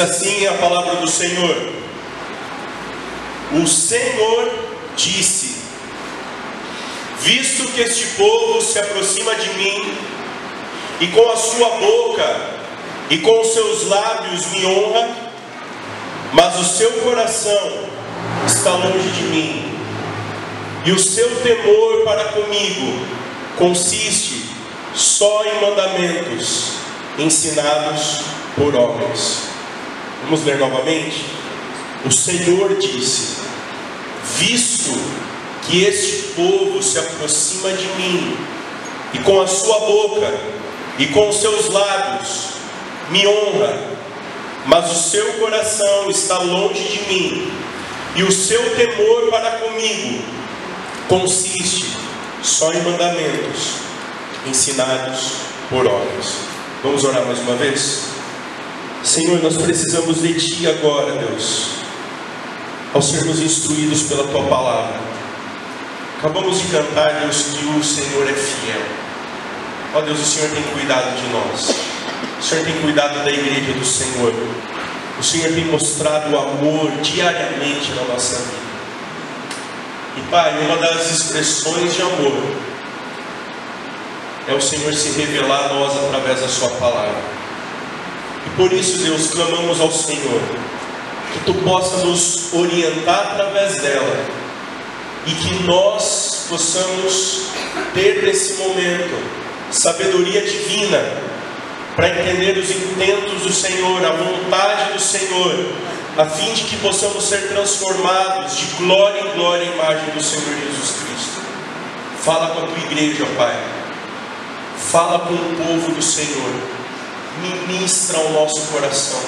Assim a palavra do Senhor: O Senhor disse: Visto que este povo se aproxima de mim, e com a sua boca e com os seus lábios me honra, mas o seu coração está longe de mim, e o seu temor para comigo consiste só em mandamentos ensinados por homens. Vamos ler novamente? O Senhor disse: Visto que este povo se aproxima de mim, e com a sua boca e com os seus lábios me honra, mas o seu coração está longe de mim, e o seu temor para comigo consiste só em mandamentos ensinados por homens. Vamos orar mais uma vez? Senhor, nós precisamos de Ti agora, Deus, ao sermos instruídos pela Tua palavra. Acabamos de cantar, Deus, que o Senhor é fiel. Ó Deus, o Senhor tem cuidado de nós. O Senhor tem cuidado da igreja do Senhor. O Senhor tem mostrado o amor diariamente na nossa vida. E Pai, uma das expressões de amor é o Senhor se revelar a nós através da Sua palavra. E por isso, Deus, clamamos ao Senhor que Tu possa nos orientar através dela e que nós possamos ter nesse momento sabedoria divina para entender os intentos do Senhor, a vontade do Senhor, a fim de que possamos ser transformados de glória em glória imagem do Senhor Jesus Cristo. Fala com a tua igreja, Pai. Fala com o povo do Senhor ministra ao nosso coração.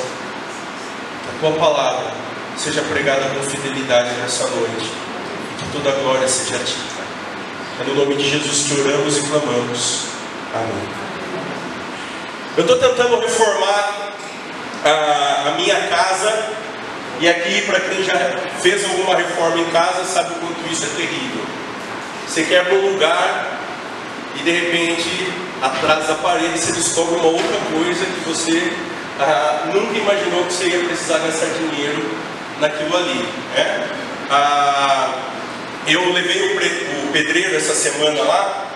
A tua palavra seja pregada com fidelidade nessa noite. E que toda a glória seja a ti. É no nome de Jesus que oramos e clamamos. Amém. Eu estou tentando reformar a, a minha casa. E aqui, para quem já fez alguma reforma em casa, sabe o quanto isso é terrível. Você quebra um lugar e de repente atrás da parede você descobre uma outra coisa que você ah, nunca imaginou que você ia precisar gastar dinheiro naquilo ali. Né? Ah, eu levei o, pedreiro essa semana lá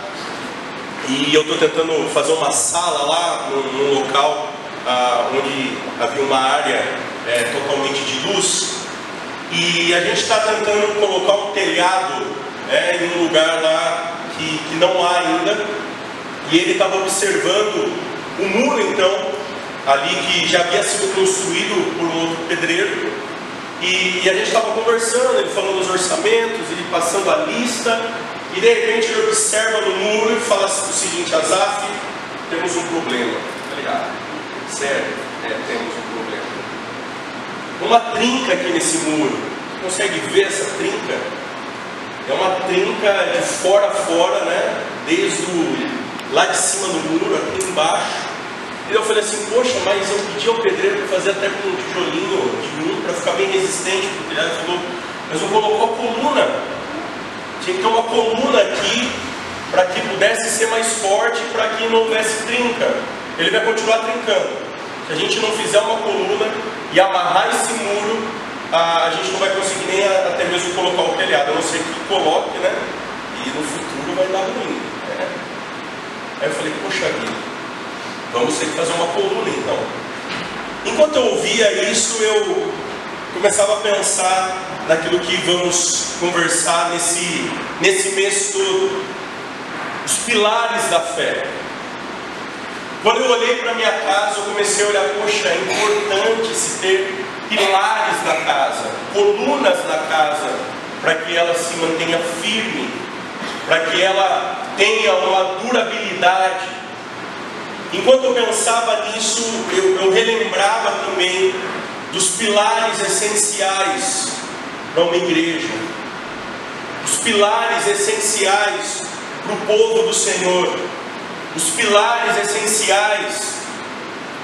e eu estou tentando fazer uma sala lá num, local ah, onde havia uma área é, totalmente de luz e a gente está tentando colocar um telhado é, em um lugar lá que, que não há ainda e ele estava observando o muro, então, ali que já havia sido construído por um outro pedreiro. E, e a gente estava conversando, ele falando dos orçamentos, ele passando a lista. E de repente ele observa no muro e fala assim, o seguinte: Azaf, temos um problema. Tá ligado? Sério, é, temos um problema. Uma trinca aqui nesse muro. Você consegue ver essa trinca? É uma trinca de fora a fora, né? Desde o lá de cima no muro, aqui embaixo. E eu falei assim, poxa, mas eu pedi ao pedreiro para fazer até com um tijolinho de um para ficar bem resistente o. Ele falou, mas eu colocou a coluna. Tinha que ter uma coluna aqui para que pudesse ser mais forte, para que não houvesse trinca. Ele vai continuar trincando. Se a gente não fizer uma coluna e amarrar esse muro, a, gente não vai conseguir nem a, até mesmo colocar o telhado, a não ser que coloque, né? E no futuro vai dar ruim. Né? Aí eu falei, poxa vida, vamos ter que fazer uma coluna então. Enquanto eu ouvia isso, eu começava a pensar naquilo que vamos conversar nesse, nesse mês todo, os pilares da fé. Quando eu olhei para minha casa, eu comecei a olhar, poxa, é importante se ter pilares na casa, colunas na casa, para que ela se mantenha firme, para que ela tenha uma durabilidade. Enquanto eu pensava nisso, eu, eu relembrava também dos pilares essenciais para uma igreja, os pilares essenciais para o povo do Senhor, os pilares essenciais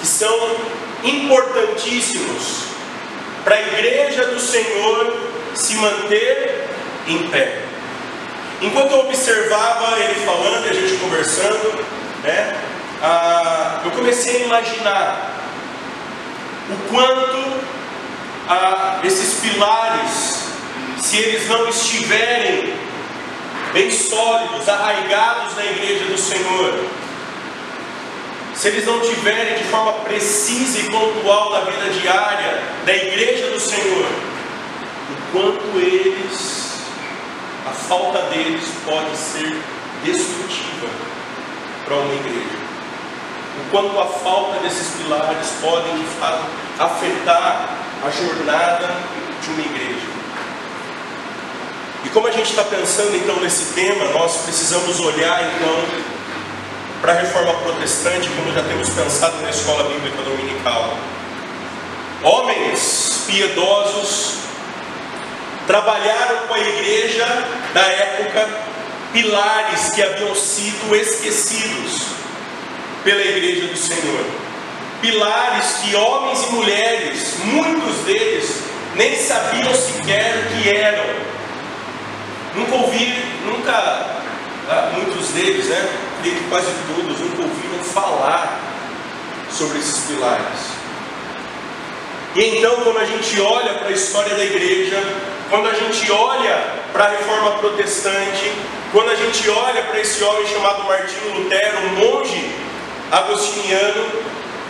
que são importantíssimos para a igreja do Senhor se manter em pé. Enquanto eu observava ele falando e a gente conversando, né, ah, eu comecei a imaginar o quanto ah, esses pilares, se eles não estiverem bem sólidos, arraigados na igreja do Senhor, se eles não tiverem de forma precisa e pontual na vida diária da igreja do Senhor, o quanto eles, a falta deles pode ser destrutiva para uma igreja. O quanto a falta desses pilares podem de fato afetar a jornada de uma igreja. E como a gente está pensando então nesse tema, nós precisamos olhar então para a reforma protestante, como já temos pensado na escola bíblica dominical. Homens piedosos trabalharam com a igreja da época pilares que haviam sido esquecidos pela igreja do Senhor. Pilares que homens e mulheres, muitos deles, nem sabiam sequer o que eram. Nunca ouvi, nunca, ah, muitos deles, né? Creio que quase todos nunca ouviram falar sobre esses pilares. E então, quando a gente olha para a história da igreja, quando a gente olha para a reforma protestante, quando a gente olha para esse homem chamado Martinho Lutero, um monge agostiniano,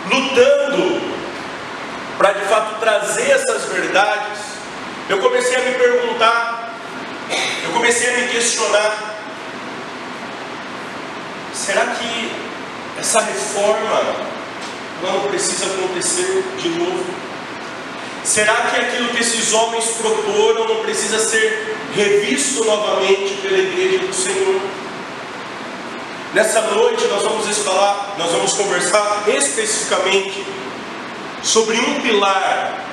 lutando para de fato trazer essas verdades, eu comecei a me perguntar, eu comecei a me questionar: será que essa reforma não precisa acontecer de novo? Será que aquilo que esses homens proporam não precisa ser revisto novamente pela igreja do Senhor? Nessa noite nós vamos falar, nós vamos conversar especificamente sobre um pilar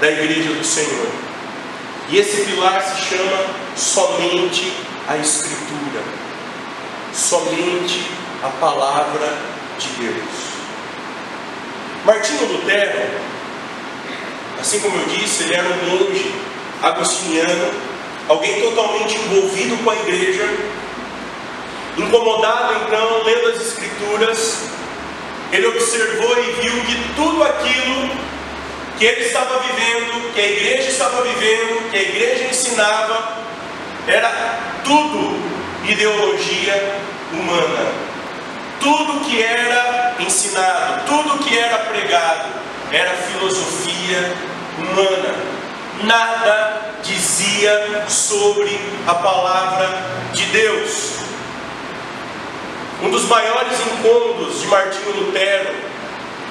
da igreja do Senhor. E esse pilar se chama somente a Escritura, somente a palavra de Deus. Martinho Lutero, Assim como eu disse, ele era um monge agostiniano, alguém totalmente envolvido com a igreja, incomodado então, lendo as Escrituras, ele observou e viu que tudo aquilo que ele estava vivendo, que a igreja estava vivendo, que a igreja ensinava, era tudo ideologia humana. Tudo que era ensinado, tudo que era pregado, era filosofia humana. Nada dizia sobre a palavra de Deus. Um dos maiores incômodos de Martinho Lutero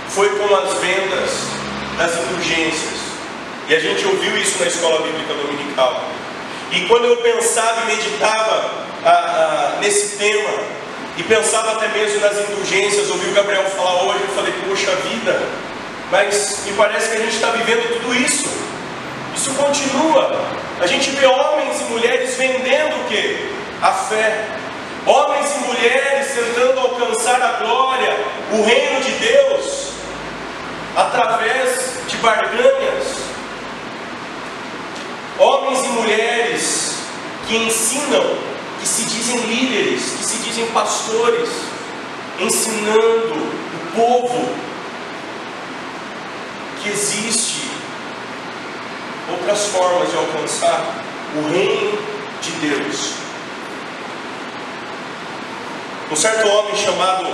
foi com as vendas das indulgências. E a gente ouviu isso na escola bíblica dominical. E quando eu pensava e meditava ah, ah, nesse tema, e pensava até mesmo nas indulgências, ouvi o Gabriel falar hoje, eu falei, poxa vida, mas me parece que a gente está vivendo tudo isso. Isso continua. A gente vê homens e mulheres vendendo o que? A fé. Homens e mulheres tentando alcançar a glória, o reino de Deus, através de barganhas. Homens e mulheres que ensinam, que se dizem líderes, que se dizem pastores, ensinando o povo que existe outras formas de alcançar o reino de Deus. Um certo homem chamado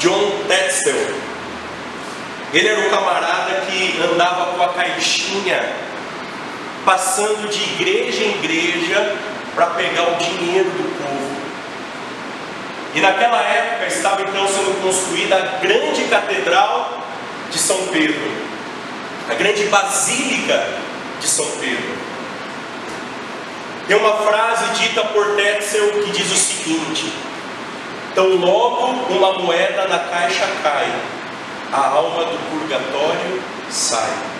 John Tetzel, ele era um camarada que andava com a caixinha, passando de igreja em igreja para pegar o dinheiro do povo. E naquela época estava então sendo construída a grande catedral de São Pedro, a grande basílica de São Pedro. Tem uma frase dita por Tetzel que diz o seguinte: Tão logo uma moeda na caixa cai, a alma do purgatório sai.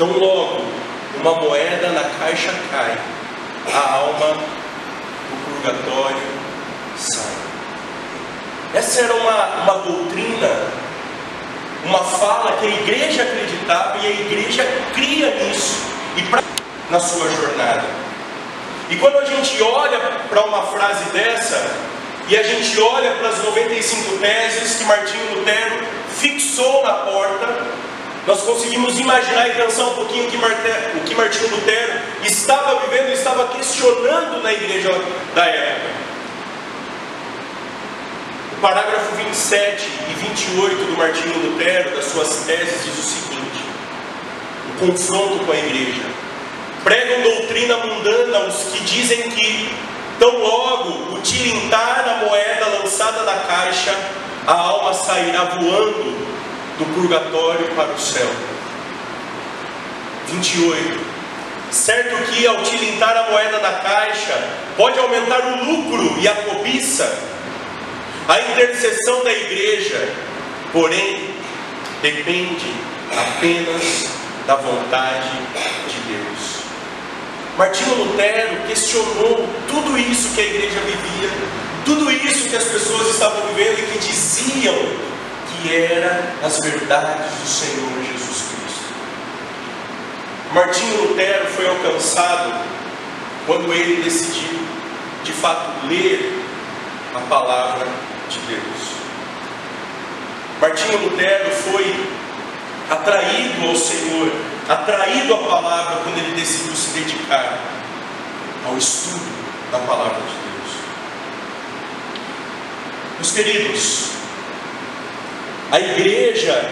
Tão logo uma moeda na caixa cai, a alma do purgatório sai. Essa era uma, uma doutrina uma fala que a igreja acreditava e a igreja cria nisso e pra, na sua jornada. E quando a gente olha para uma frase dessa, e a gente olha para as 95 teses que Martinho Lutero fixou na porta, nós conseguimos imaginar e pensar um pouquinho o que, Marte, o que Martinho Lutero estava vivendo e estava questionando na igreja da época. O parágrafo 27 e 28 do Martinho Lutero, das suas teses, diz o seguinte: o confronto com a igreja. Pregam doutrina mundana os que dizem que, tão logo o tilintar a moeda lançada da caixa, a alma sairá voando do purgatório para o céu. 28. Certo que ao tilintar a moeda da caixa, pode aumentar o lucro e a cobiça, a intercessão da igreja, porém, depende apenas da vontade de Deus. Martinho Lutero questionou tudo isso que a igreja vivia, tudo isso que as pessoas estavam vivendo e que diziam que era as verdades do Senhor Jesus Cristo. Martinho Lutero foi alcançado quando ele decidiu, de fato, ler a palavra de Deus. Martinho Lutero foi atraído ao Senhor, atraído à palavra quando ele decidiu se dedicar ao estudo da palavra de Deus. Meus queridos, a igreja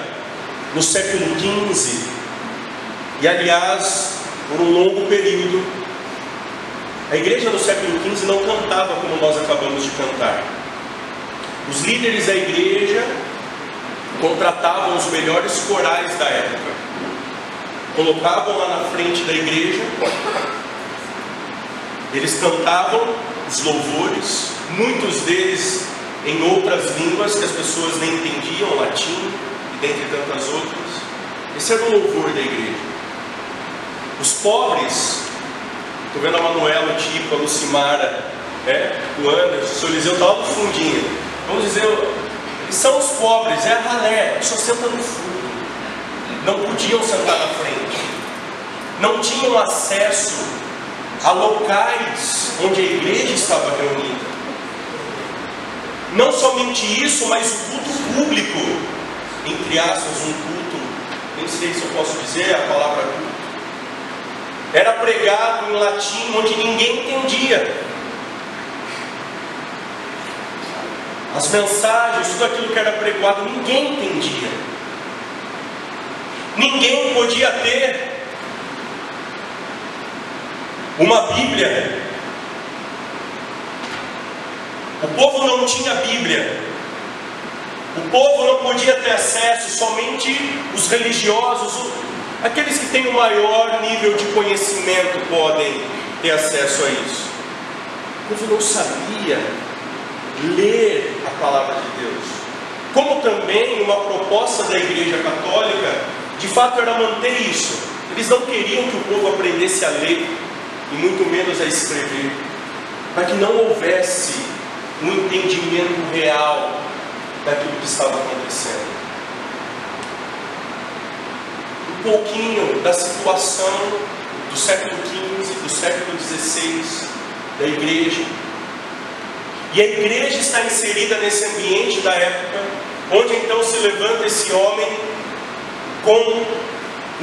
no século XV, e aliás, por um longo período, a igreja no século XV não cantava como nós acabamos de cantar. Os líderes da igreja contratavam os melhores corais da época, colocavam lá na frente da igreja, eles cantavam os louvores, muitos deles em outras línguas que as pessoas nem entendiam, latim e dentre tantas outras. Esse era o louvor da igreja. Os pobres, estou vendo a Manuela, o Tico, a Lucimara, é, o Anderson, o seu Eliseu está no fundinho. Vamos dizer, são os pobres, é a ralé, só senta no fundo. Não podiam sentar na frente. Não tinham acesso a locais onde a igreja estava reunida. Não somente isso, mas o culto público, entre aspas, um culto, nem sei se eu posso dizer a palavra culto, era pregado em latim onde ninguém entendia. As mensagens, tudo aquilo que era pregado, ninguém entendia. Ninguém podia ter uma Bíblia o povo não tinha Bíblia. O povo não podia ter acesso, somente os religiosos, aqueles que têm o maior nível de conhecimento podem ter acesso a isso. O povo não sabia ler a palavra de Deus. Como também uma proposta da Igreja Católica, de fato era manter isso. Eles não queriam que o povo aprendesse a ler e muito menos a escrever, para que não houvesse um entendimento real daquilo que estava acontecendo. Um pouquinho da situação do século XV, do século XVI, da igreja. E a igreja está inserida nesse ambiente da época, onde então se levanta esse homem com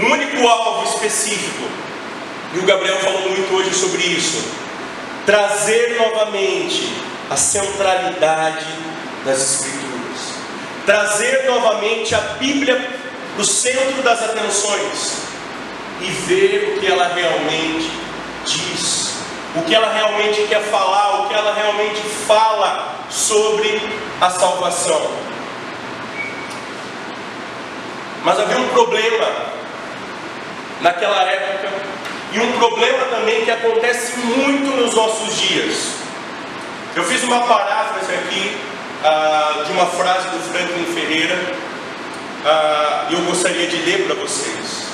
um único alvo específico. E o Gabriel falou muito hoje sobre isso. Trazer novamente a centralidade das Escrituras, trazer novamente a Bíblia para o centro das atenções e ver o que ela realmente diz, o que ela realmente quer falar, o que ela realmente fala sobre a salvação. Mas havia um problema naquela época e um problema também que acontece muito nos nossos dias. Eu fiz uma paráfrase aqui uh, de uma frase do Franklin Ferreira uh, e eu gostaria de ler para vocês.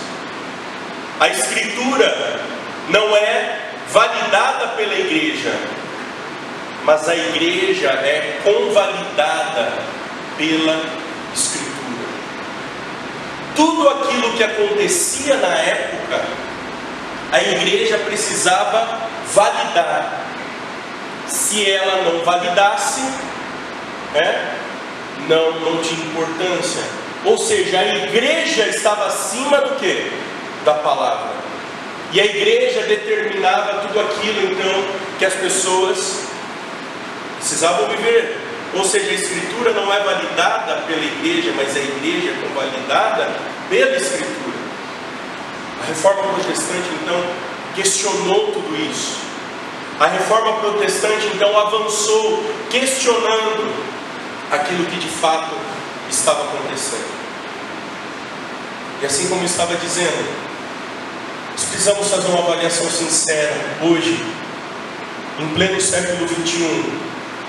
A Escritura não é validada pela igreja, mas a igreja é convalidada pela Escritura. Tudo aquilo que acontecia na época, a igreja precisava validar se ela não validasse, né, não, não tinha importância. Ou seja, a igreja estava acima do que? Da palavra. E a igreja determinava tudo aquilo então que as pessoas precisavam viver. Ou seja, a escritura não é validada pela igreja, mas a igreja é convalidada pela escritura. A reforma protestante então questionou tudo isso. A reforma protestante então avançou questionando aquilo que de fato estava acontecendo. E assim como estava dizendo, nós precisamos fazer uma avaliação sincera hoje, em pleno século XXI,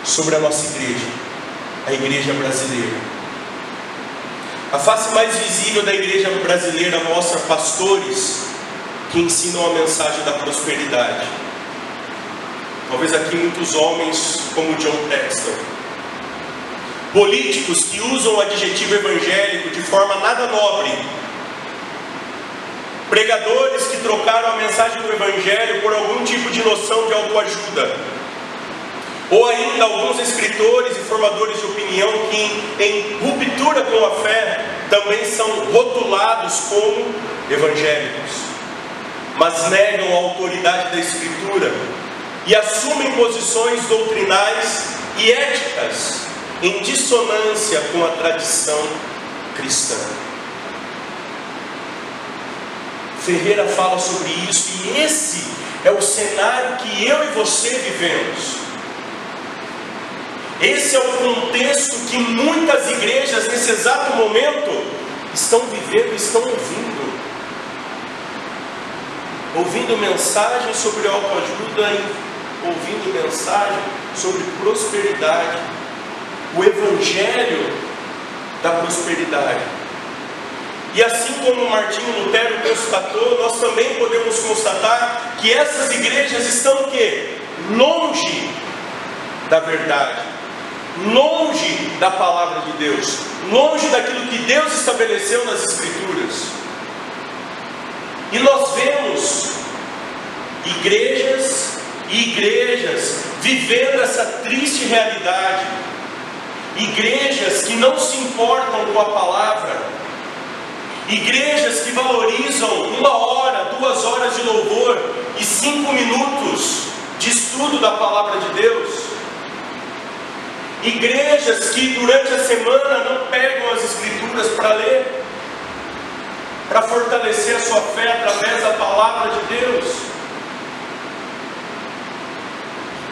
sobre a nossa igreja, a igreja brasileira. A face mais visível da igreja brasileira mostra pastores que ensinam a mensagem da prosperidade. Talvez aqui muitos homens, como John Textor. Políticos que usam o adjetivo evangélico de forma nada nobre. Pregadores que trocaram a mensagem do evangelho por algum tipo de noção de autoajuda. Ou ainda alguns escritores e formadores de opinião que, em ruptura com a fé, também são rotulados como evangélicos mas negam a autoridade da Escritura e assumem posições doutrinais e éticas em dissonância com a tradição cristã. Ferreira fala sobre isso e esse é o cenário que eu e você vivemos. Esse é o contexto que muitas igrejas nesse exato momento estão vivendo, estão ouvindo ouvindo mensagem sobre autoajuda e ouvindo mensagem sobre prosperidade, o evangelho da prosperidade. E assim como Martinho Lutero constatou, nós também podemos constatar que essas igrejas estão o quê? Longe da verdade, longe da palavra de Deus, longe daquilo que Deus estabeleceu nas Escrituras. E nós vemos igrejas e igrejas vivendo essa triste realidade. Igrejas que não se importam com a palavra. Igrejas que valorizam uma hora, duas horas de louvor e cinco minutos de estudo da palavra de Deus. Igrejas que durante a semana não pegam as escrituras para ler para fortalecer a sua fé através da palavra de Deus.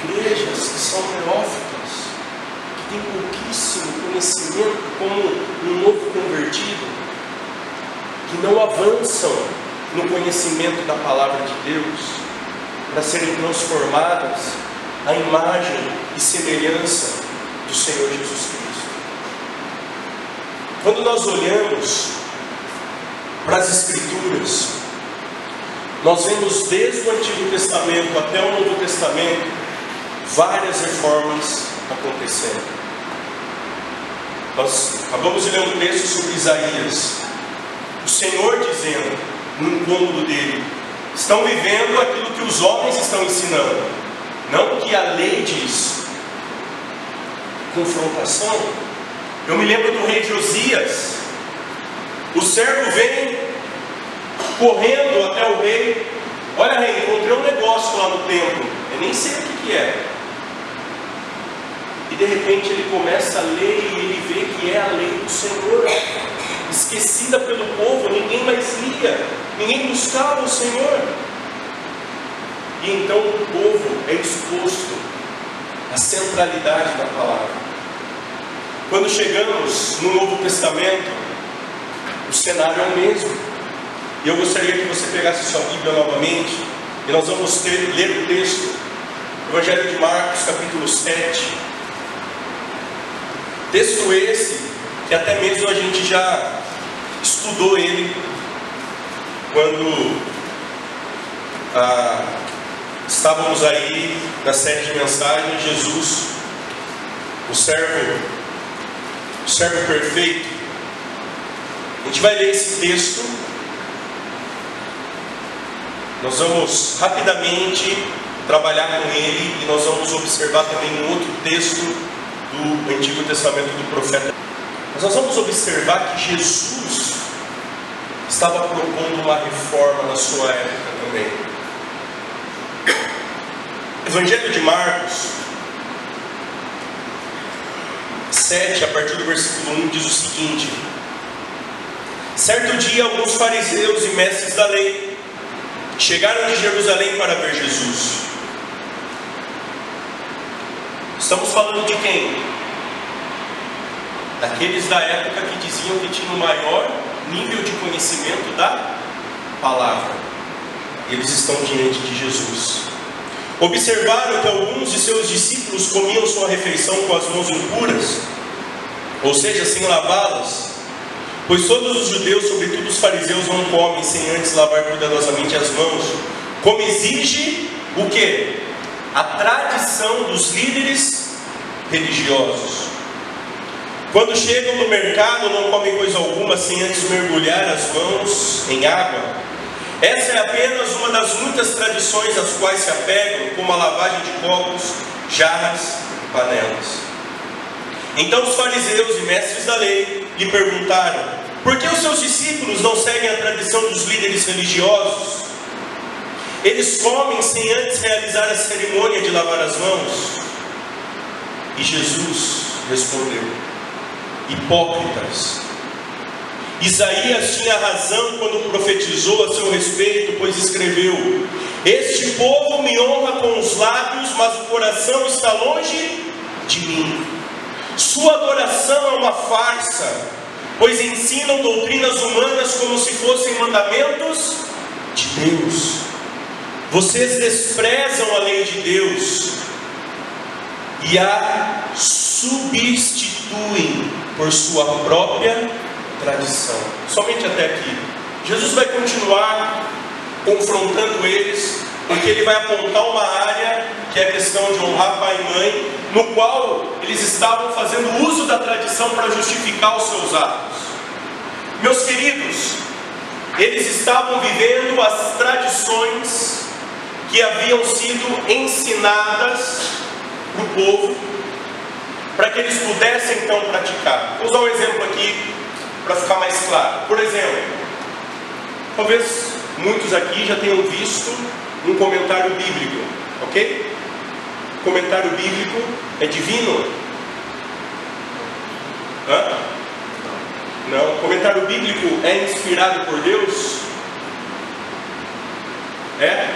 Igrejas que são neófitas, que têm pouquíssimo conhecimento como um novo convertido, que não avançam no conhecimento da palavra de Deus, para serem transformadas à imagem e semelhança do Senhor Jesus Cristo. Quando nós olhamos para as Escrituras, nós vemos desde o Antigo Testamento até o Novo Testamento várias reformas acontecendo. Nós acabamos de ler um texto sobre Isaías. O Senhor dizendo, no cômodo dele, estão vivendo aquilo que os homens estão ensinando, não o que a lei diz. Confrontação. Eu me lembro do rei Josias, o servo vem correndo até o rei. Olha, rei, encontrei um negócio lá no templo. Eu nem sei o que, que é. De repente ele começa a ler e ele vê que é a lei do Senhor. Esquecida pelo povo, ninguém mais lia, ninguém buscava o Senhor. E então o povo é exposto à centralidade da palavra. Quando chegamos no Novo Testamento, o cenário é o mesmo. E eu gostaria que você pegasse sua Bíblia novamente e nós vamos ter, ler o texto, Evangelho de Marcos, capítulo 7. Texto esse que até mesmo a gente já estudou ele quando ah, estávamos aí na série de mensagens, Jesus, o servo, o servo perfeito, a gente vai ler esse texto. Nós vamos rapidamente trabalhar com ele e nós vamos observar também um outro texto do Antigo Testamento do profeta. Mas nós vamos observar que Jesus estava propondo uma reforma na sua época também. Evangelho de Marcos 7, a partir do versículo 1, diz o seguinte: Certo dia, alguns fariseus e mestres da lei chegaram de Jerusalém para ver Jesus. Estamos falando de quem? Daqueles da época que diziam que tinham o maior nível de conhecimento da palavra. Eles estão diante de Jesus. Observaram que alguns de seus discípulos comiam sua refeição com as mãos impuras, ou seja, sem lavá-las. Pois todos os judeus, sobretudo os fariseus, não comem sem antes lavar cuidadosamente as mãos, como exige o que? A tradição dos líderes religiosos. Quando chegam no mercado, não comem coisa alguma sem antes mergulhar as mãos em água. Essa é apenas uma das muitas tradições às quais se apegam, como a lavagem de copos, jarras e panelas. Então os fariseus e mestres da lei lhe perguntaram: por que os seus discípulos não seguem a tradição dos líderes religiosos? Eles comem sem antes realizar a cerimônia de lavar as mãos? E Jesus respondeu: Hipócritas. Isaías tinha razão quando profetizou a seu respeito, pois escreveu: Este povo me honra com os lábios, mas o coração está longe de mim. Sua adoração é uma farsa, pois ensinam doutrinas humanas como se fossem mandamentos de Deus. Vocês desprezam a lei de Deus e a substituem por sua própria tradição. Somente até aqui. Jesus vai continuar confrontando eles, porque ele vai apontar uma área que é a questão de honrar pai e mãe, no qual eles estavam fazendo uso da tradição para justificar os seus atos. Meus queridos, eles estavam vivendo as tradições que haviam sido ensinadas para o povo, para que eles pudessem então praticar. Vou usar um exemplo aqui para ficar mais claro. Por exemplo, talvez muitos aqui já tenham visto um comentário bíblico, ok? Comentário bíblico é divino? Hã? Não. Comentário bíblico é inspirado por Deus? É?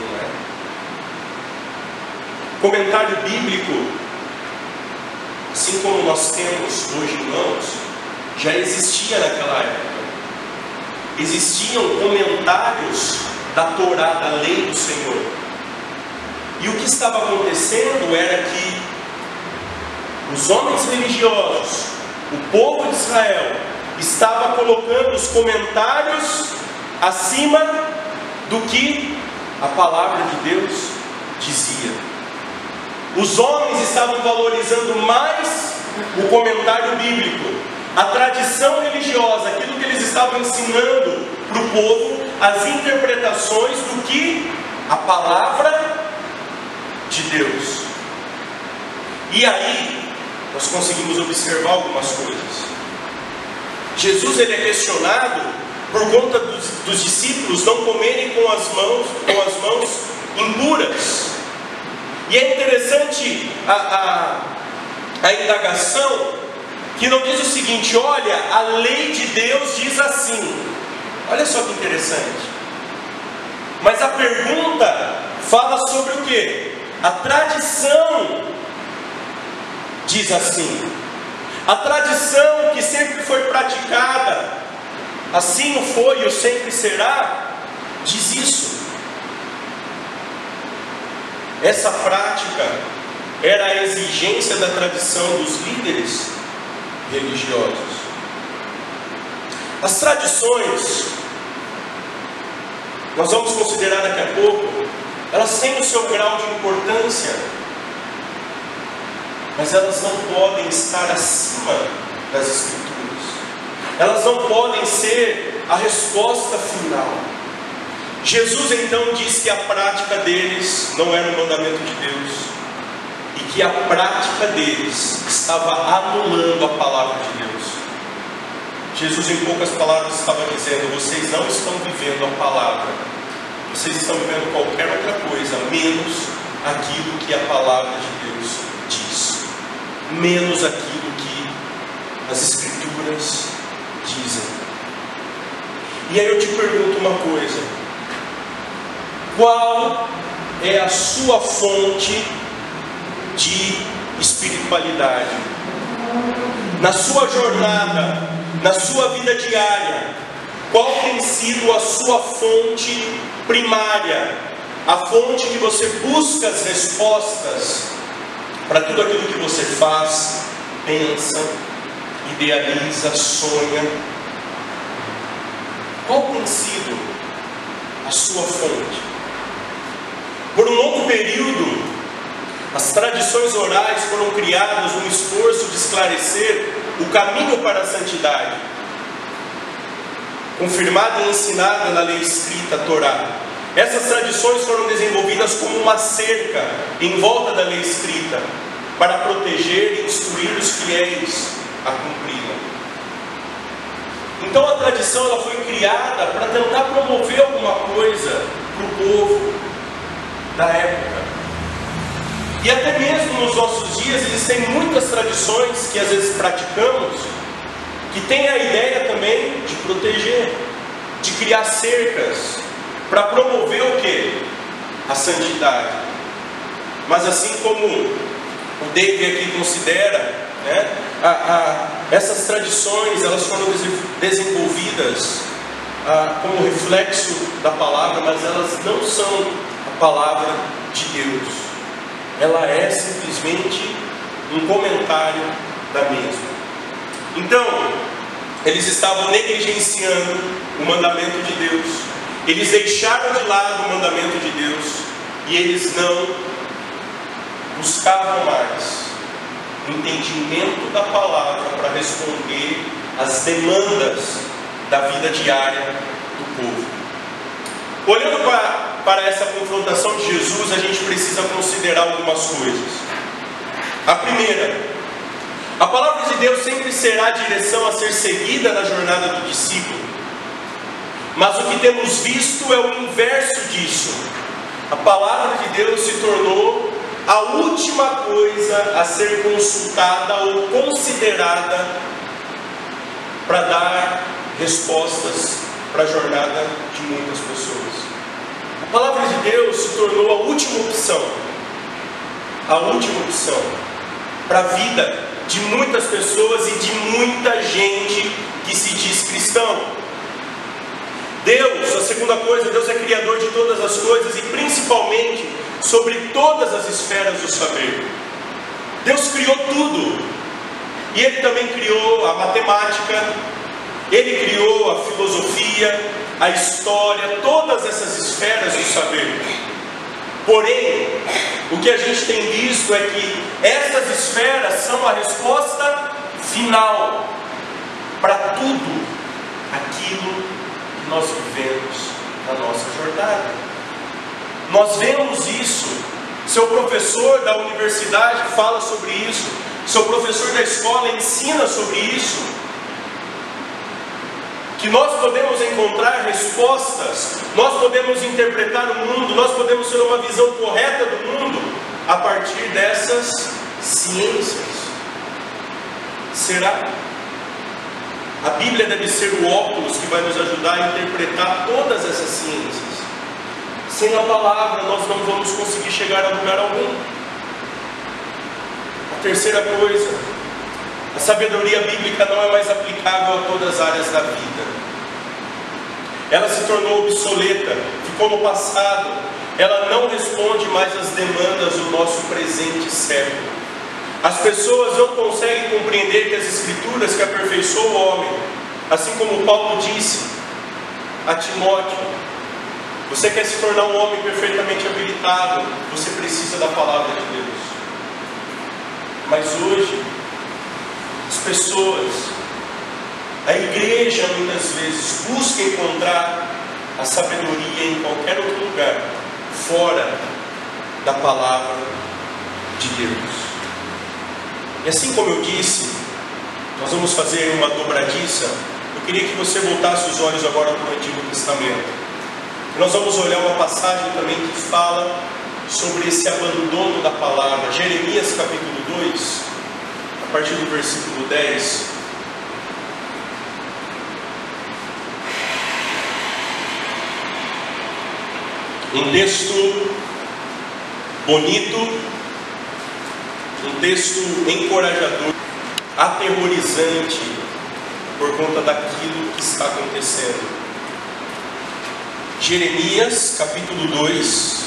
Não é. Comentário bíblico assim como nós temos hoje em mãos, já existia naquela época. Existiam comentários da Torá, da lei do Senhor. E o que estava acontecendo era que os homens religiosos, o povo de Israel, estava colocando os comentários acima do que a palavra de Deus dizia. Os homens estavam valorizando mais o comentário bíblico, a tradição religiosa, aquilo que eles estavam ensinando para o povo, as interpretações do que a palavra de Deus. E aí, nós conseguimos observar algumas coisas. Jesus ele é questionado por conta dos, dos discípulos não comerem com as mãos, com as mãos impuras. E é interessante a, a, a indagação que não diz o seguinte: olha, a lei de Deus diz assim. Olha só que interessante. Mas a pergunta fala sobre o que? A tradição diz assim. A tradição que sempre foi praticada, assim o foi e sempre será, diz isso. Essa prática era a exigência da tradição dos líderes religiosos. As tradições, nós vamos considerar daqui a pouco, elas têm o seu grau de importância, mas elas não podem estar acima das Escrituras. Elas não podem ser a resposta final. Jesus então disse que a prática deles não era o mandamento de Deus e que a prática deles estava anulando a palavra de Deus. Jesus, em poucas palavras, estava dizendo: vocês não estão vivendo a palavra, vocês estão vivendo qualquer outra coisa, menos aquilo que a palavra de Deus diz, menos aquilo que as Escrituras dizem. E aí eu te pergunto uma coisa: qual é a sua fonte de espiritualidade? Na sua jornada, na sua vida diária, qual tem sido a sua fonte primária? A fonte que você busca as respostas para tudo aquilo que você faz, pensa, idealiza, sonha. Qual tem sido a sua fonte? Por um longo período, as tradições orais foram criadas no esforço de esclarecer o caminho para a santidade, confirmada e ensinada na lei escrita, a Torá. Essas tradições foram desenvolvidas como uma cerca em volta da lei escrita, para proteger e instruir os fiéis a cumpri-la. Então a tradição ela foi criada para tentar promover alguma coisa para o povo da época. E até mesmo nos nossos dias existem muitas tradições que às vezes praticamos que têm a ideia também de proteger, de criar cercas para promover o que? A santidade. Mas assim como o David aqui considera, né, a, a, essas tradições elas foram desenvolvidas a, como reflexo da palavra, mas elas não são palavra de Deus ela é simplesmente um comentário da mesma. Então, eles estavam negligenciando o mandamento de Deus, eles deixaram de lado o mandamento de Deus e eles não buscavam mais o entendimento da palavra para responder às demandas da vida diária do povo. Olhando para para essa confrontação de Jesus, a gente precisa considerar algumas coisas. A primeira, a palavra de Deus sempre será a direção a ser seguida na jornada do discípulo. Mas o que temos visto é o inverso disso. A palavra de Deus se tornou a última coisa a ser consultada ou considerada para dar respostas para a jornada de muitas pessoas. A palavra de Deus se tornou a última opção, a última opção para a vida de muitas pessoas e de muita gente que se diz cristão. Deus, a segunda coisa, Deus é criador de todas as coisas e principalmente sobre todas as esferas do saber. Deus criou tudo. E Ele também criou a matemática, Ele criou a filosofia, a história, todas essas esferas do saber. Porém, o que a gente tem visto é que essas esferas são a resposta final para tudo aquilo que nós vivemos na nossa jornada. Nós vemos isso. Seu professor da universidade fala sobre isso. Seu professor da escola ensina sobre isso que nós podemos encontrar respostas, nós podemos interpretar o mundo, nós podemos ter uma visão correta do mundo a partir dessas ciências. Será? A Bíblia deve ser o óculos que vai nos ajudar a interpretar todas essas ciências. Sem a palavra, nós não vamos conseguir chegar a lugar algum. A terceira coisa, a sabedoria bíblica não é mais aplicável a todas as áreas da vida. Ela se tornou obsoleta, ficou no passado. Ela não responde mais às demandas do nosso presente século. As pessoas não conseguem compreender que as Escrituras que aperfeiçoam o homem, assim como Paulo disse a Timóteo, você quer se tornar um homem perfeitamente habilitado, você precisa da palavra de Deus. Mas hoje, as pessoas, a igreja muitas vezes busca encontrar a sabedoria em qualquer outro lugar, fora da palavra de Deus. E assim como eu disse, nós vamos fazer uma dobradiça. Eu queria que você voltasse os olhos agora para o Antigo Testamento. Nós vamos olhar uma passagem também que fala sobre esse abandono da palavra. Jeremias capítulo 2, a partir do versículo 10. Um texto bonito, um texto encorajador, aterrorizante por conta daquilo que está acontecendo. Jeremias capítulo 2,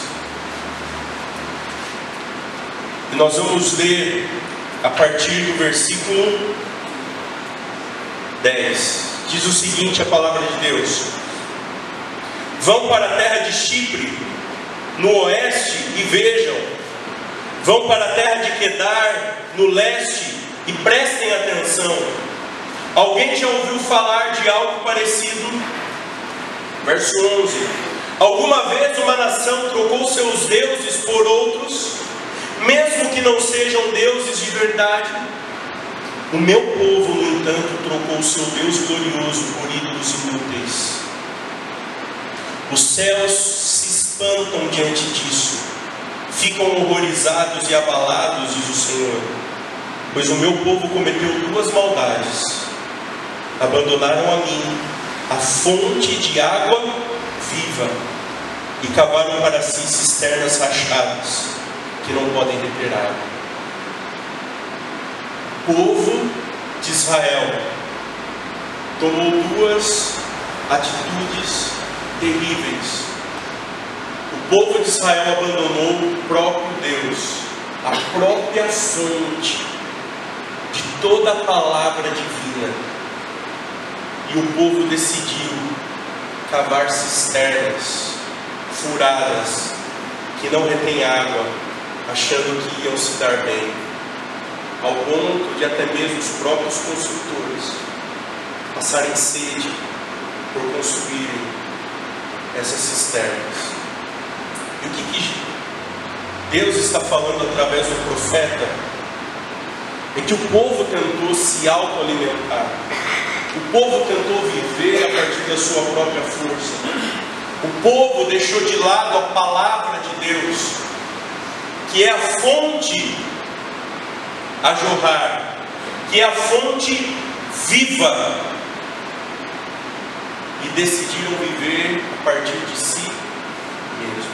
e nós vamos ler a partir do versículo 10. Diz o seguinte: a palavra de Deus. Vão para a terra de Chipre, no oeste, e vejam. Vão para a terra de Quedar, no leste, e prestem atenção. Alguém já ouviu falar de algo parecido? Verso 11: Alguma vez uma nação trocou seus deuses por outros, não sejam deuses de verdade? O meu povo, no entanto, trocou seu Deus glorioso por ídolos inúteis. Os céus se espantam diante disso, ficam horrorizados e abalados, diz o Senhor, pois o meu povo cometeu duas maldades: abandonaram a mim, a fonte de água viva, e cavaram para si cisternas rachadas, que não podem reter água. O povo de Israel tomou duas atitudes terríveis. O povo de Israel abandonou o próprio Deus, a própria fonte de toda a palavra divina. E o povo decidiu cavar cisternas furadas que não retêm água, achando que iam se dar bem, ao ponto de até mesmo os próprios construtores passarem sede por construírem essas cisternas. E o que, que Deus está falando através do profeta é que o povo tentou se autoalimentar. O povo tentou viver a partir da sua própria força. O povo deixou de lado a palavra de Deus, que é a fonte a jorrar, que é a fonte viva e decidiram viver a partir de si mesmo.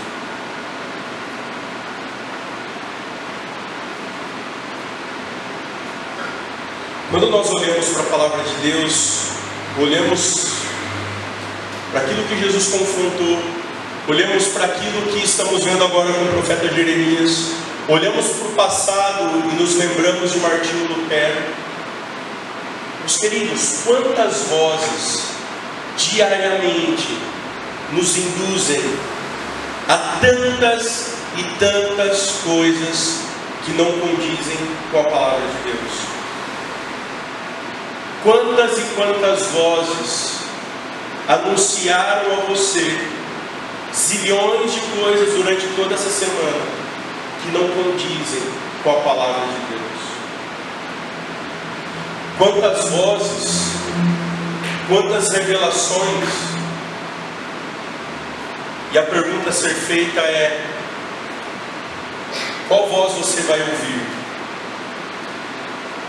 Quando nós olhamos para a palavra de Deus, olhamos para aquilo que Jesus confrontou, olhamos para aquilo que estamos vendo agora com o profeta Jeremias, olhamos para o passado e nos lembramos de Martinho Lutero. Meus queridos, quantas vozes diariamente nos induzem a tantas e tantas coisas que não condizem com a palavra de Deus. Quantas e quantas vozes anunciaram a você zilhões de coisas durante toda essa semana que não condizem com a palavra de Deus? Quantas vozes Quantas revelações? E a pergunta a ser feita é: qual voz você vai ouvir?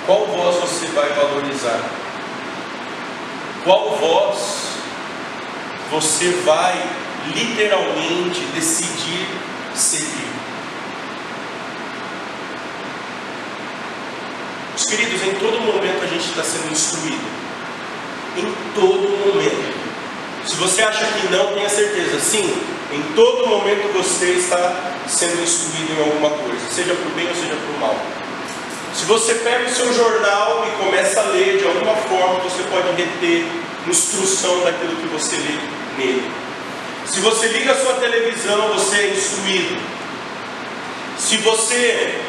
Qual voz você vai valorizar? Qual voz você vai literalmente decidir seguir? Os queridos, em todo momento a gente está sendo instruído em todo momento. Se você acha que não, tenha certeza, sim, em todo momento você está sendo instruído em alguma coisa, seja por bem ou seja por mal. Se você pega o seu jornal e começa a ler de alguma forma, você pode reter instrução daquilo que você lê nele. Se você liga a sua televisão, você é instruído. Se você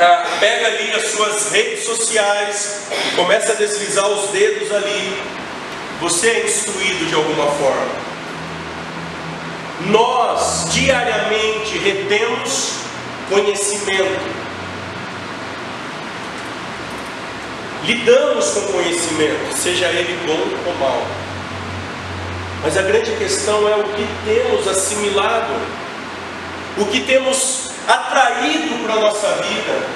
ah, pega ali as suas redes sociais, começa a deslizar os dedos ali, você é instruído de alguma forma. Nós diariamente retemos conhecimento. Lidamos com conhecimento, seja ele bom ou mau. Mas a grande questão é o que temos assimilado, o que temos atraído para a nossa vida,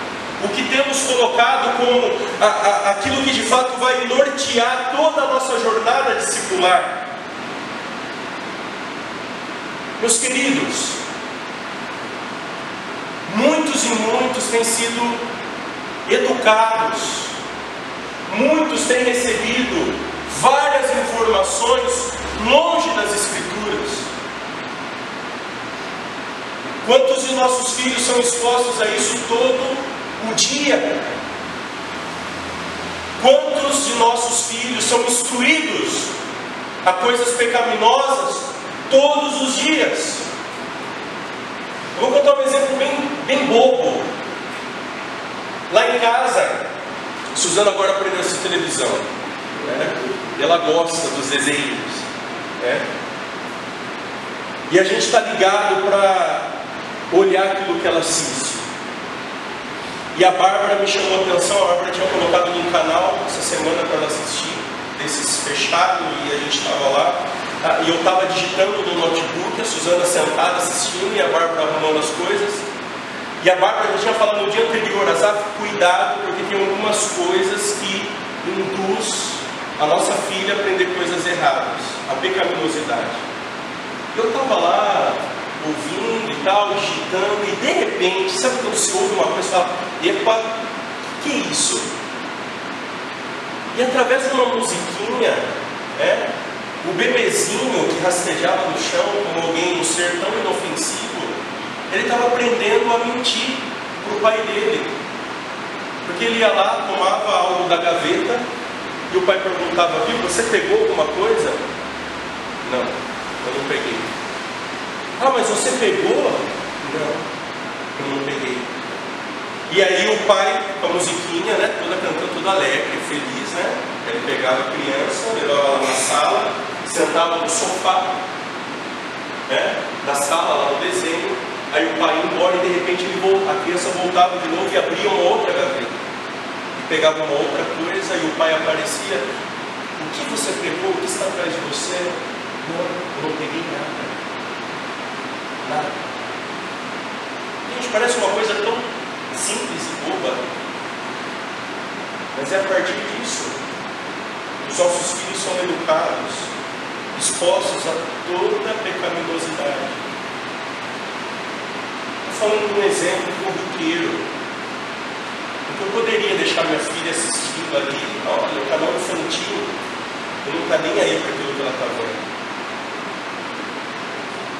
o que temos colocado como a, a, aquilo que de fato vai nortear toda a nossa jornada discipular. Meus queridos, muitos e muitos têm sido educados, muitos têm recebido várias informações longe das Escrituras. Quantos de nossos filhos são expostos a isso todo o dia? Quantos de nossos filhos são instruídos a coisas pecaminosas todos os dias? Eu vou contar um exemplo bem, bem bobo. Lá em casa, Suzana agora aprendeu a televisão. Né? Ela gosta dos desenhos. Né? E a gente está ligado para olhar aquilo que ela assiste. E a Bárbara me chamou a atenção, a Bárbara tinha colocado num canal essa semana para ela assistir, desses fechados, e a gente estava lá. Ah, e eu estava digitando no notebook, a Suzana sentada assistindo e a Bárbara arrumando as coisas. E a Bárbara tinha falado no dia anterior, Azaf, cuidado, porque tem algumas coisas que induz a nossa filha aprender coisas erradas, a pecaminosidade. Eu estava lá, ouvindo e tal, digitando, e de repente, sabe quando se ouve uma coisa e fala, epa, que é isso? E através de uma musiquinha, né, o bebezinho que rastejava no chão como alguém, um ser tão inofensivo, ele estava aprendendo a mentir para o pai dele. Porque ele ia lá, tomava algo da gaveta, e o pai perguntava, viu, você pegou alguma coisa? Não, eu não peguei. Ah, mas você pegou? Não, eu não peguei. E aí o pai, com a musiquinha, né, toda cantando, toda alegre, feliz, né? Ele pegava a criança, levava ela na sala, sentava no sofá, né, da sala lá no desenho, aí o pai ia embora e de repente ele volta, a criança voltava de novo e abria uma outra gaveta. E pegava uma outra coisa e o pai aparecia. O que você pegou? O que está atrás de você? Não, não peguei nada. Nada. Gente, parece uma coisa tão simples e boba. Mas é a partir disso os nossos filhos são educados, expostos a toda pecaminosidade. Estou falando de um exemplo corriqueiro. Eu poderia deixar minha filha assistindo ali, olha, o canal infantil, e não está nem aí para aquilo que ela está vendo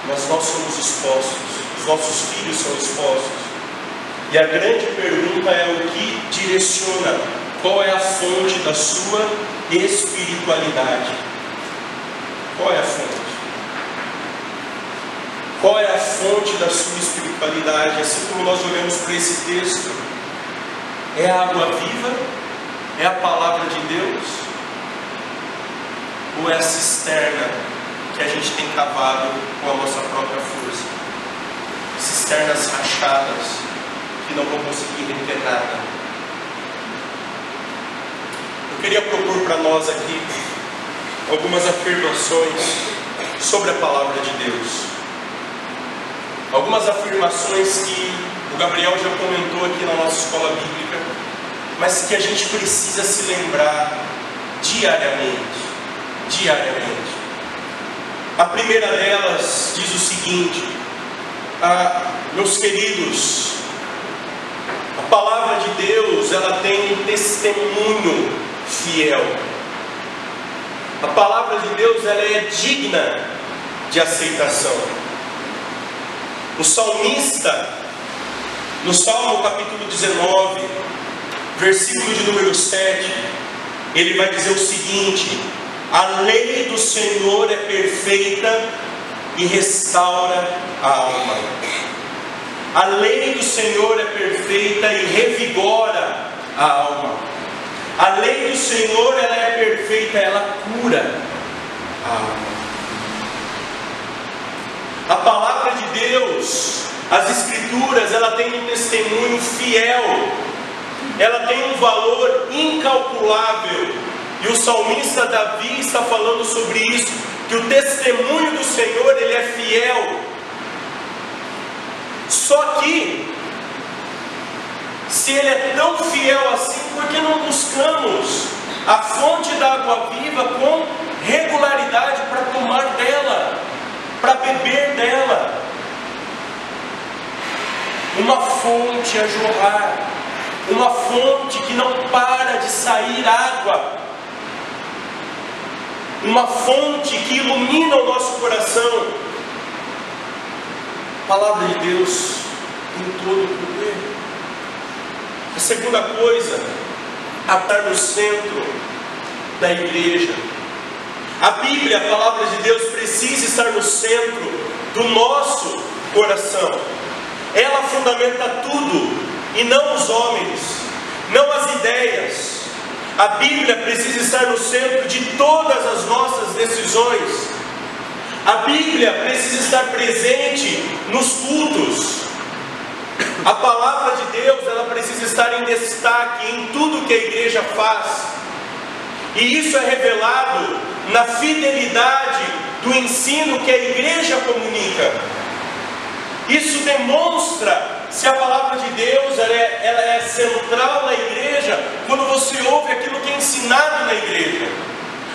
mas nós somos expostos, os nossos filhos são expostos. E a grande pergunta é o que direciona, qual é a fonte da sua espiritualidade? Qual é a fonte? Qual é a fonte da sua espiritualidade? Assim como nós olhamos para esse texto, é a água viva? É a palavra de Deus? Ou é a cisterna que a gente tem cavado com a nossa própria força. Cisternas rachadas que não vão conseguir reter nada. Eu queria propor para nós aqui algumas afirmações sobre a palavra de Deus. Algumas afirmações que o Gabriel já comentou aqui na nossa escola bíblica, mas que a gente precisa se lembrar diariamente. Diariamente. A primeira delas diz o seguinte: ah, meus queridos, a palavra de Deus ela tem um testemunho fiel. A palavra de Deus ela é digna de aceitação. O salmista, no Salmo capítulo 19, versículo de número 7, ele vai dizer o seguinte: a lei do Senhor é perfeita e restaura a alma. A lei do Senhor é perfeita e revigora a alma. A lei do Senhor ela é perfeita, ela cura a alma. A palavra de Deus, as escrituras, ela tem um testemunho fiel ela tem um valor incalculável. E o salmista Davi está falando sobre isso, que o testemunho do Senhor, ele é fiel. Só que se ele é tão fiel assim, por que não buscamos a fonte da água viva com regularidade para tomar dela, para beber dela? Uma fonte a jorrar, uma fonte que não para de sair água, uma fonte que ilumina o nosso coração. A palavra de Deus tem todo o poder. A segunda coisa, estar no centro da igreja. A Bíblia, a palavra de Deus, precisa estar no centro do nosso coração. Ela fundamenta tudo e não os homens, não as ideias. A Bíblia precisa estar no centro de todas as nossas decisões. A Bíblia precisa estar presente nos cultos. A palavra de Deus, ela precisa estar em destaque em tudo que a igreja faz. E isso é revelado na fidelidade do ensino que a igreja comunica. Isso demonstra se a palavra de Deus ela é, ela é central na igreja quando você ouve aquilo que é ensinado na igreja,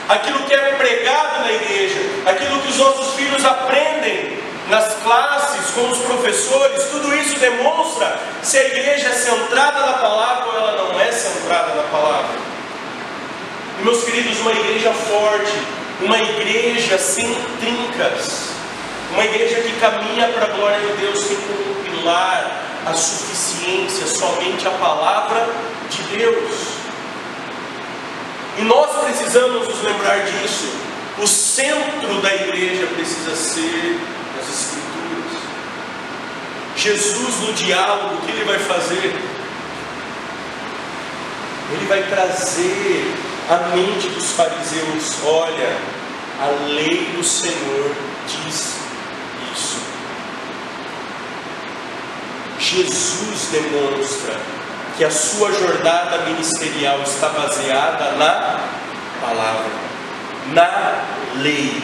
aquilo que é pregado na igreja, aquilo que os nossos filhos aprendem nas classes, com os professores, tudo isso demonstra se a igreja é centrada na palavra ou ela não é centrada na palavra. E meus queridos, uma igreja forte, uma igreja sem trincas, uma igreja que caminha para a glória de Deus tem como pilar a suficiência somente a palavra de Deus. E nós precisamos nos lembrar disso. O centro da igreja precisa ser as Escrituras. Jesus, no diálogo, o que ele vai fazer? Ele vai trazer à mente dos fariseus: olha, a lei do Senhor diz isso. Jesus demonstra que a sua jornada ministerial está baseada na palavra, na lei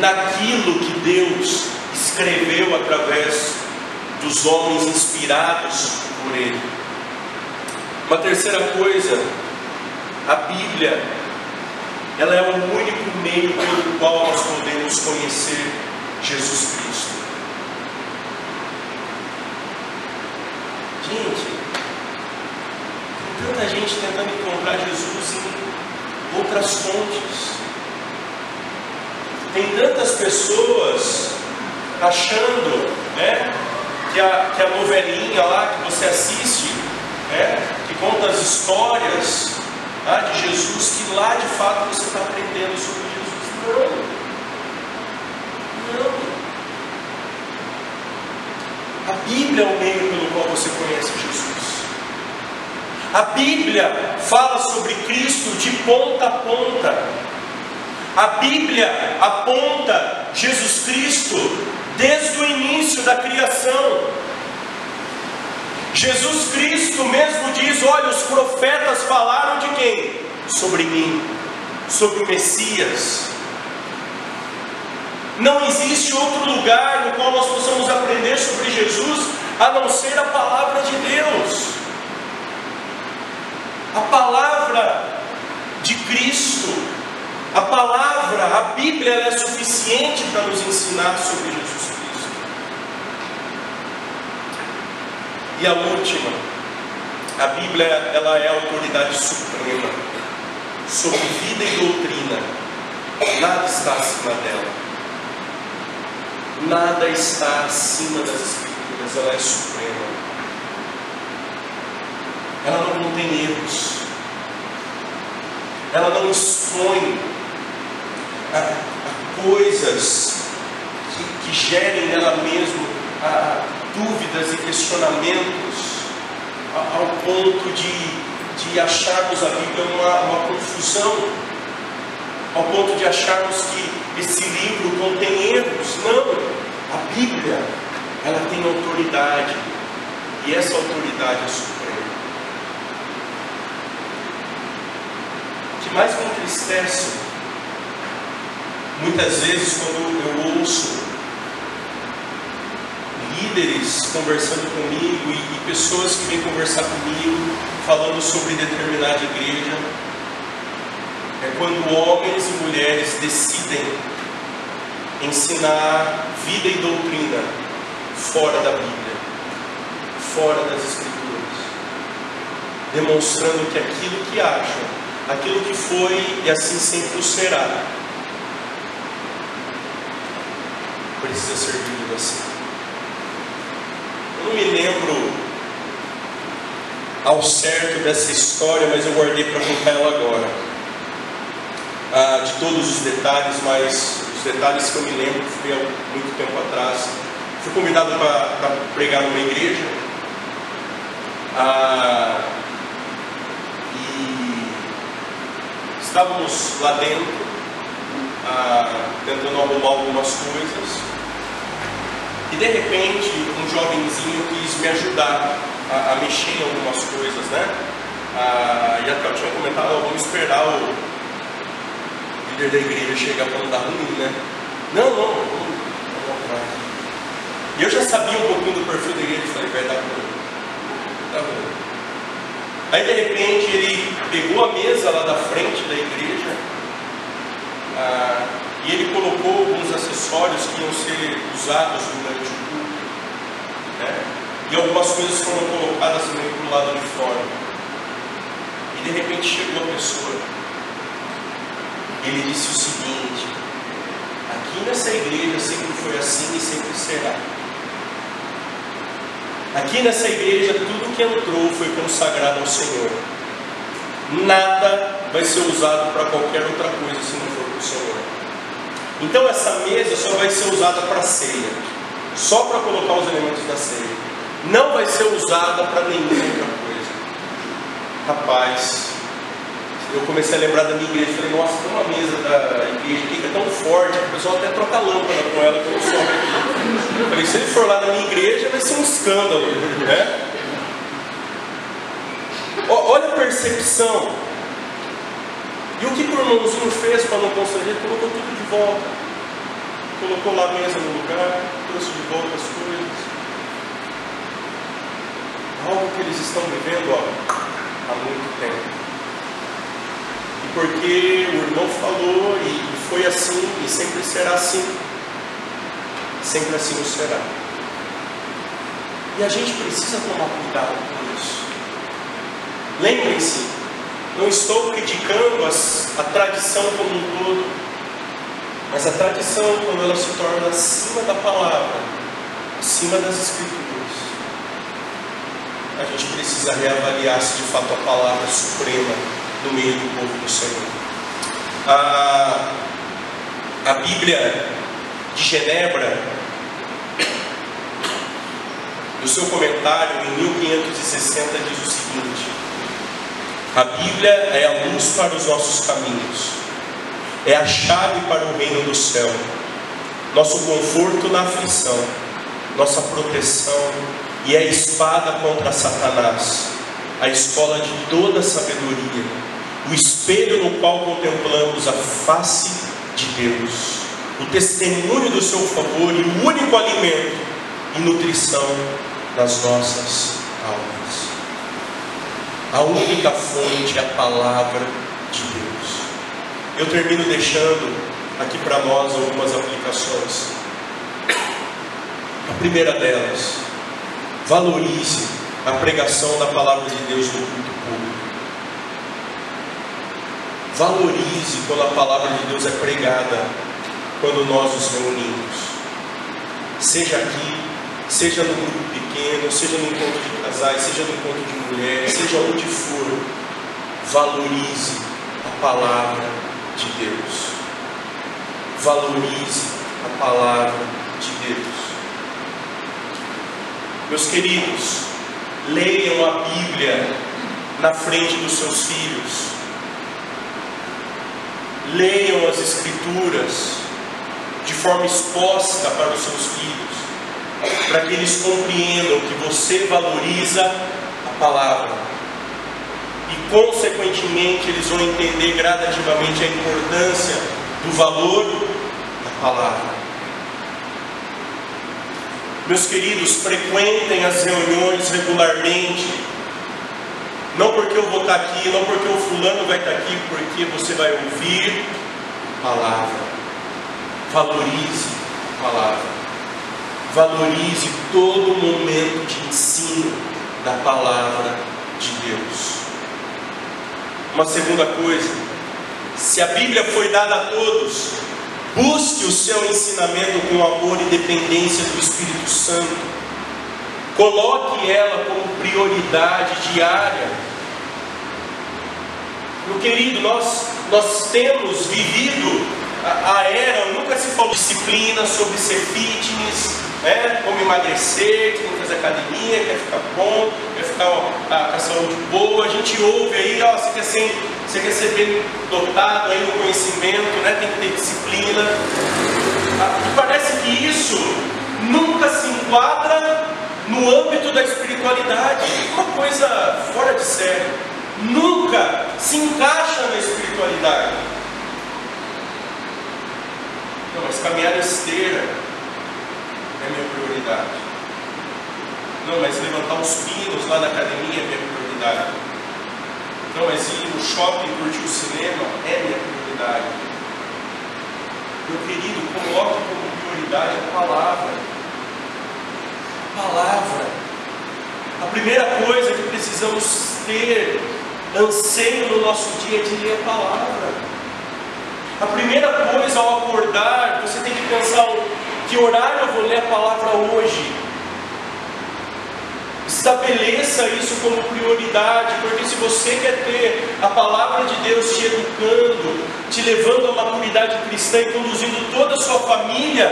naquilo que Deus escreveu através dos homens inspirados por Ele. Uma terceira coisa, a Bíblia, ela é o único meio pelo qual nós podemos conhecer Jesus Cristo. Gente, tem tanta gente tentando encontrar Jesus em outras fontes. Tem tantas pessoas achando né, que, a, que a novelinha lá que você assiste, né, que conta as histórias tá, de Jesus, que lá de fato você está aprendendo sobre Jesus. Não. Não. A Bíblia é o meio pelo qual você conhece Jesus. A Bíblia fala sobre Cristo de ponta a ponta. A Bíblia aponta Jesus Cristo desde o início da criação. Jesus Cristo mesmo diz: Olha, os profetas falaram de quem? Sobre mim, sobre o Messias. Não existe outro lugar no qual nós possamos aprender sobre Jesus a não ser a palavra de Deus. A palavra de Cristo. A palavra, a Bíblia é suficiente para nos ensinar sobre Jesus Cristo. E a última, a Bíblia ela é a autoridade suprema sobre vida e doutrina. Nada está acima dela. Nada está acima das Escrituras, ela é suprema. Ela não contém erros. Ela não expõe a, a coisas que, que, gerem nela mesmo a, dúvidas e questionamentos, ao ponto de, de acharmos a Bíblia uma, uma confusão, ao ponto de acharmos que esse livro contém erros. Não, a Bíblia, ela tem autoridade, e essa autoridade é suprema. Que mais me entristece, muitas vezes, quando eu ouço líderes conversando comigo e, e pessoas que vêm conversar comigo, falando sobre determinada igreja, é quando homens e mulheres decidem ensinar vida e doutrina fora da Bíblia, fora das Escrituras, demonstrando que aquilo que acham, aquilo que foi e assim sempre o será, precisa ser vivido assim. Eu não me lembro ao certo dessa história, mas eu guardei para contar ela agora. Ah, de todos os detalhes, mas os detalhes que eu me lembro foi há muito tempo atrás. Fui convidado para pregar numa igreja. Ah, estávamos lá dentro, ah, tentando arrumar algumas coisas. E de repente, um jovenzinho quis me ajudar a, a mexer em algumas coisas, né? Ah, e até eu tinha comentado, vamos esperar o líder da igreja chegar para não dar ruim, né? Não, não, vamos, vamos E eu já sabia um pouquinho do perfil da igreja, falei, vai dar ruim. Tá bom. Aí de repente ele pegou a mesa lá da frente da igreja ah, e ele colocou alguns acessórios que iam ser usados durante o culto. Né? E algumas coisas foram colocadas também para o lado de fora. E de repente chegou a pessoa. Ele disse o seguinte: aqui nessa igreja sempre foi assim e sempre será. Aqui nessa igreja, tudo que entrou foi consagrado ao Senhor. Nada vai ser usado para qualquer outra coisa se não for para o Senhor. Então essa mesa só vai ser usada para ceia, só para colocar os elementos da ceia. Não vai ser usada para nenhuma outra coisa. Rapaz, eu comecei a lembrar da minha igreja, falei, nossa, tem uma mesa da igreja aqui que é tão forte que o pessoal até troca lâmpada com ela. Falei, se ele for lá na minha igreja, vai ser um escândalo, né? Olha a percepção e o que o irmãozinho fez para não constranger? Colocou tudo de volta. Colocou lá a mesa no lugar, trouxe de volta as coisas. Algo que eles estão vivendo ó, há muito tempo. E porque o irmão falou e foi assim e sempre será assim. Sempre assim o será. E a gente precisa tomar cuidado com isso. Lembrem-se, não estou criticando as, a tradição como um todo, mas a tradição, quando ela se torna acima da palavra, acima das escrituras, a gente precisa reavaliar se de fato a palavra suprema no meio do povo do Senhor. A, a Bíblia de Genebra, no seu comentário em 1560, diz o seguinte: a Bíblia é a luz para os nossos caminhos, é a chave para o reino do céu, nosso conforto na aflição, nossa proteção e a espada contra Satanás, a escola de toda sabedoria, o espelho no qual contemplamos a face de Deus, o testemunho do seu favor e o único alimento e nutrição das nossas almas. A única fonte é a palavra de Deus. Eu termino deixando aqui para nós algumas aplicações. A primeira delas, valorize a pregação da palavra de Deus no culto público. Valorize quando a palavra de Deus é pregada, quando nós nos reunimos. Seja aqui, seja no grupo pequeno, seja no encontro de casais, seja no encontro de mulheres, seja onde for, valorize a palavra de Deus. Valorize a palavra de Deus. Meus queridos, leiam a Bíblia na frente dos seus filhos. Leiam as Escrituras de forma exposta para os seus filhos para que eles compreendam que você valoriza a palavra. E consequentemente, eles vão entender gradativamente a importância do valor da palavra. Meus queridos, frequentem as reuniões regularmente. Não porque eu vou estar aqui, não porque o fulano vai estar aqui, porque você vai ouvir a palavra. Valorize a palavra. Valorize todo momento de ensino da palavra de Deus. Uma segunda coisa, se a Bíblia foi dada a todos, Busque o seu ensinamento com amor e dependência do Espírito Santo. Coloque ela como prioridade diária. Meu querido, nós, nós temos vivido a, a era, nunca se falou disciplina sobre ser fitness, né? como emagrecer, que fazer academia, quer ficar bom, quer ficar ó, a, a saúde boa. A gente ouve aí, ó, você quer ser, você quer ser bem dotado aí no conhecimento, né? tem que ter disciplina. Ah, parece que isso nunca se enquadra no âmbito da espiritualidade. Uma coisa fora de sério. Nunca se encaixa na espiritualidade. Não, mas caminhar esteira é minha prioridade. Não, mas levantar os pinos lá na academia é minha prioridade. Não, mas ir no shopping curtir o cinema é minha prioridade. Meu querido, coloque como prioridade a palavra. A palavra. A primeira coisa que precisamos ter anseio no nosso dia é de ler a palavra. A primeira coisa ao acordar, você tem que pensar que horário eu vou ler a palavra hoje? Estabeleça isso como prioridade, porque se você quer ter a palavra de Deus te educando, te levando à maturidade cristã e conduzindo toda a sua família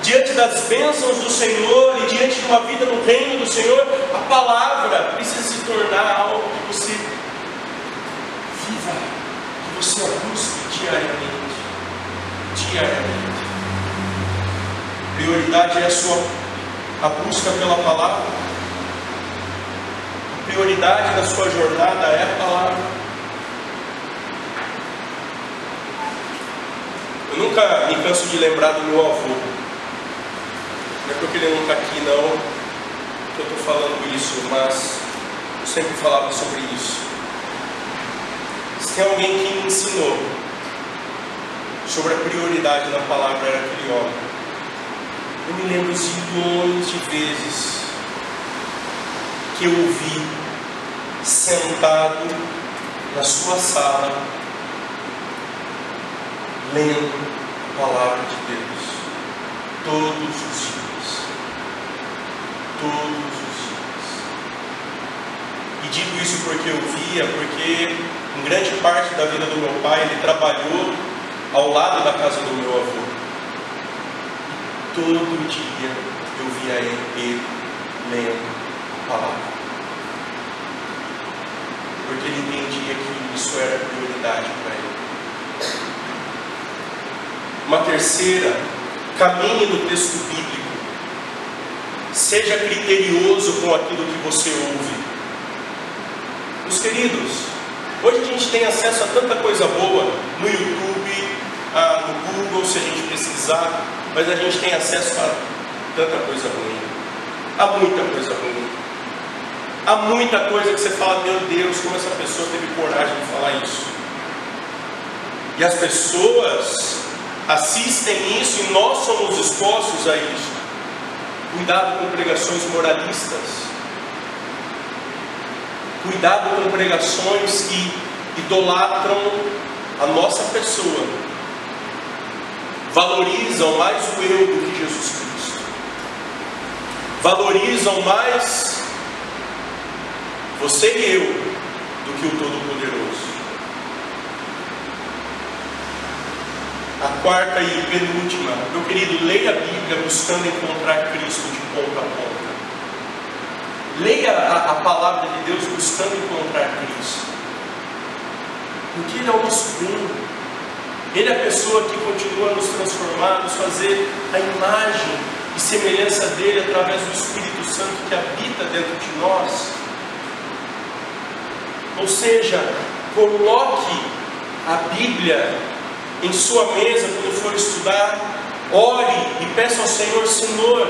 diante das bênçãos do Senhor e diante de uma vida no reino do Senhor, a palavra precisa se tornar algo que você viva, que você busque diariamente. Diariamente prioridade é a sua a busca pela palavra. Prioridade da sua jornada é a palavra. Eu nunca me canso de lembrar do meu avô. Não é porque ele não está aqui não que eu estou falando isso, mas eu sempre falava sobre isso. Se tem alguém que me ensinou sobre a prioridade na palavra era aquele homem. Eu me lembro zilhões de vezes que eu vi sentado na sua sala, lendo a palavra de Deus, todos os dias. Todos os dias. E digo isso porque eu via, porque em grande parte da vida do meu pai ele trabalhou ao lado da casa do meu avô todo dia eu via ele lendo a palavra. Porque ele entendia que isso era prioridade para ele. Uma terceira, caminhe no texto bíblico. Seja criterioso com aquilo que você ouve. Meus queridos, hoje a gente tem acesso a tanta coisa boa no YouTube, ah, no Google, se a gente precisar mas a gente tem acesso a tanta coisa ruim. Há muita coisa ruim. Há muita coisa que você fala, meu Deus, como essa pessoa teve coragem de falar isso. E as pessoas assistem isso e nós somos expostos a isso. Cuidado com pregações moralistas. Cuidado com pregações que idolatram a nossa pessoa valorizam mais o eu do que Jesus Cristo, valorizam mais você e eu do que o Todo-Poderoso. A quarta e penúltima, meu querido, leia a Bíblia buscando encontrar Cristo de ponta a ponta. Leia a, a palavra de Deus buscando encontrar Cristo. Porque Ele é o nosso. Ele é a pessoa que continua a nos transformar, nos fazer a imagem e semelhança dele através do Espírito Santo que habita dentro de nós. Ou seja, coloque a Bíblia em sua mesa quando for estudar, ore e peça ao Senhor, Senhor,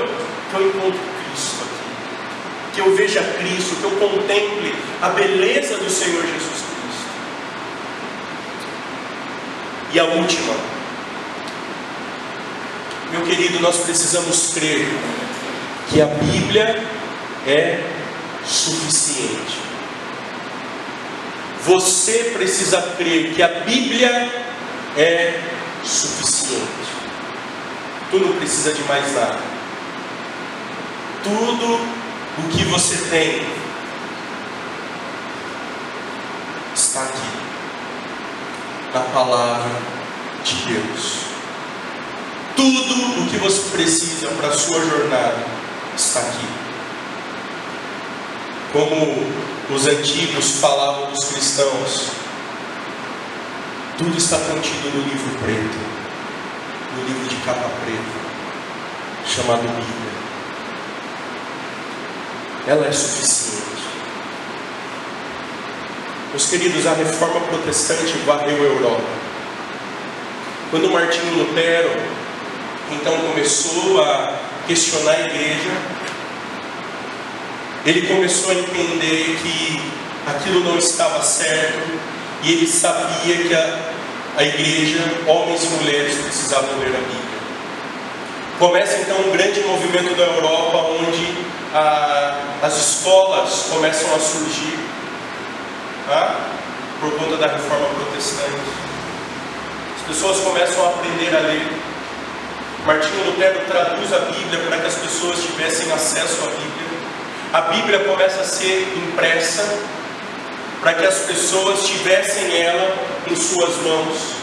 que eu encontre Cristo aqui, que eu veja Cristo, que eu contemple a beleza do Senhor Jesus Cristo. E a última, meu querido, nós precisamos crer que a Bíblia é suficiente. Você precisa crer que a Bíblia é suficiente. Tu não precisa de mais nada. Tudo o que você tem está aqui, na palavra de Deus. Tudo o que você precisa para a sua jornada está aqui. Como os antigos falavam dos cristãos, tudo está contido no livro preto, no livro de capa preta, chamado Bíblia. Ela é suficiente. Meus queridos, a reforma protestante varreu a Europa. Quando Martinho Lutero então começou a questionar a igreja. Ele começou a entender que aquilo não estava certo e ele sabia que a, a igreja, homens e mulheres, precisavam ler a Bíblia. Começa então um grande movimento da Europa onde a, as escolas começam a surgir tá? por conta da reforma protestante. As pessoas começam a aprender a ler. Martinho Lutero traduz a Bíblia para que as pessoas tivessem acesso à Bíblia. A Bíblia começa a ser impressa para que as pessoas tivessem ela em suas mãos.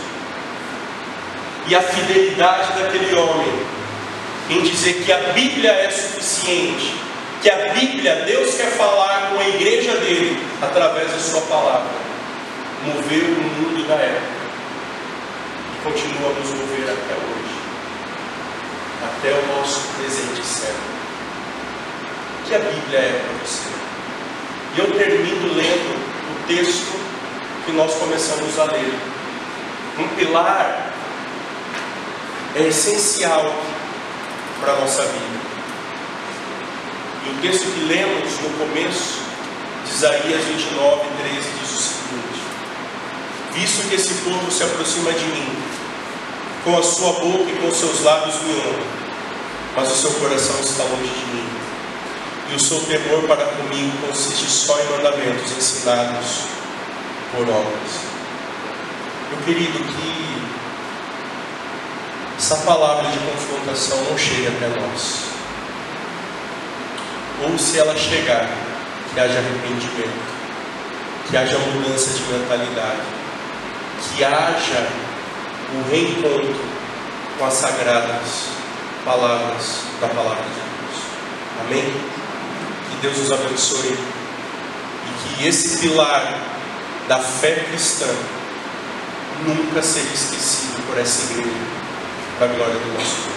E a fidelidade daquele homem em dizer que a Bíblia é suficiente, que a Bíblia, Deus quer falar com a igreja dele através da sua palavra, moveu o mundo da época e continua a nos mover até hoje até o nosso presente século. O que a Bíblia é para você? E eu termino lendo o texto que nós começamos a ler. Um pilar é essencial para a nossa vida. E o texto que lemos no começo de Isaías 29, 13 diz o seguinte: Visto que esse povo se aproxima de mim, com a sua boca e com seus lábios me honra, mas o seu coração está longe de mim. E o seu temor para comigo consiste só em mandamentos ensinados por obras. Meu querido, que essa palavra de confrontação não chegue até nós. Ou se ela chegar, que haja arrependimento, que haja mudança de mentalidade, que haja o reencontro com as sagradas palavras da palavra de Deus. Amém? Que Deus nos abençoe e que esse pilar da fé cristã nunca seja esquecido por essa igreja, para a glória do nosso Deus.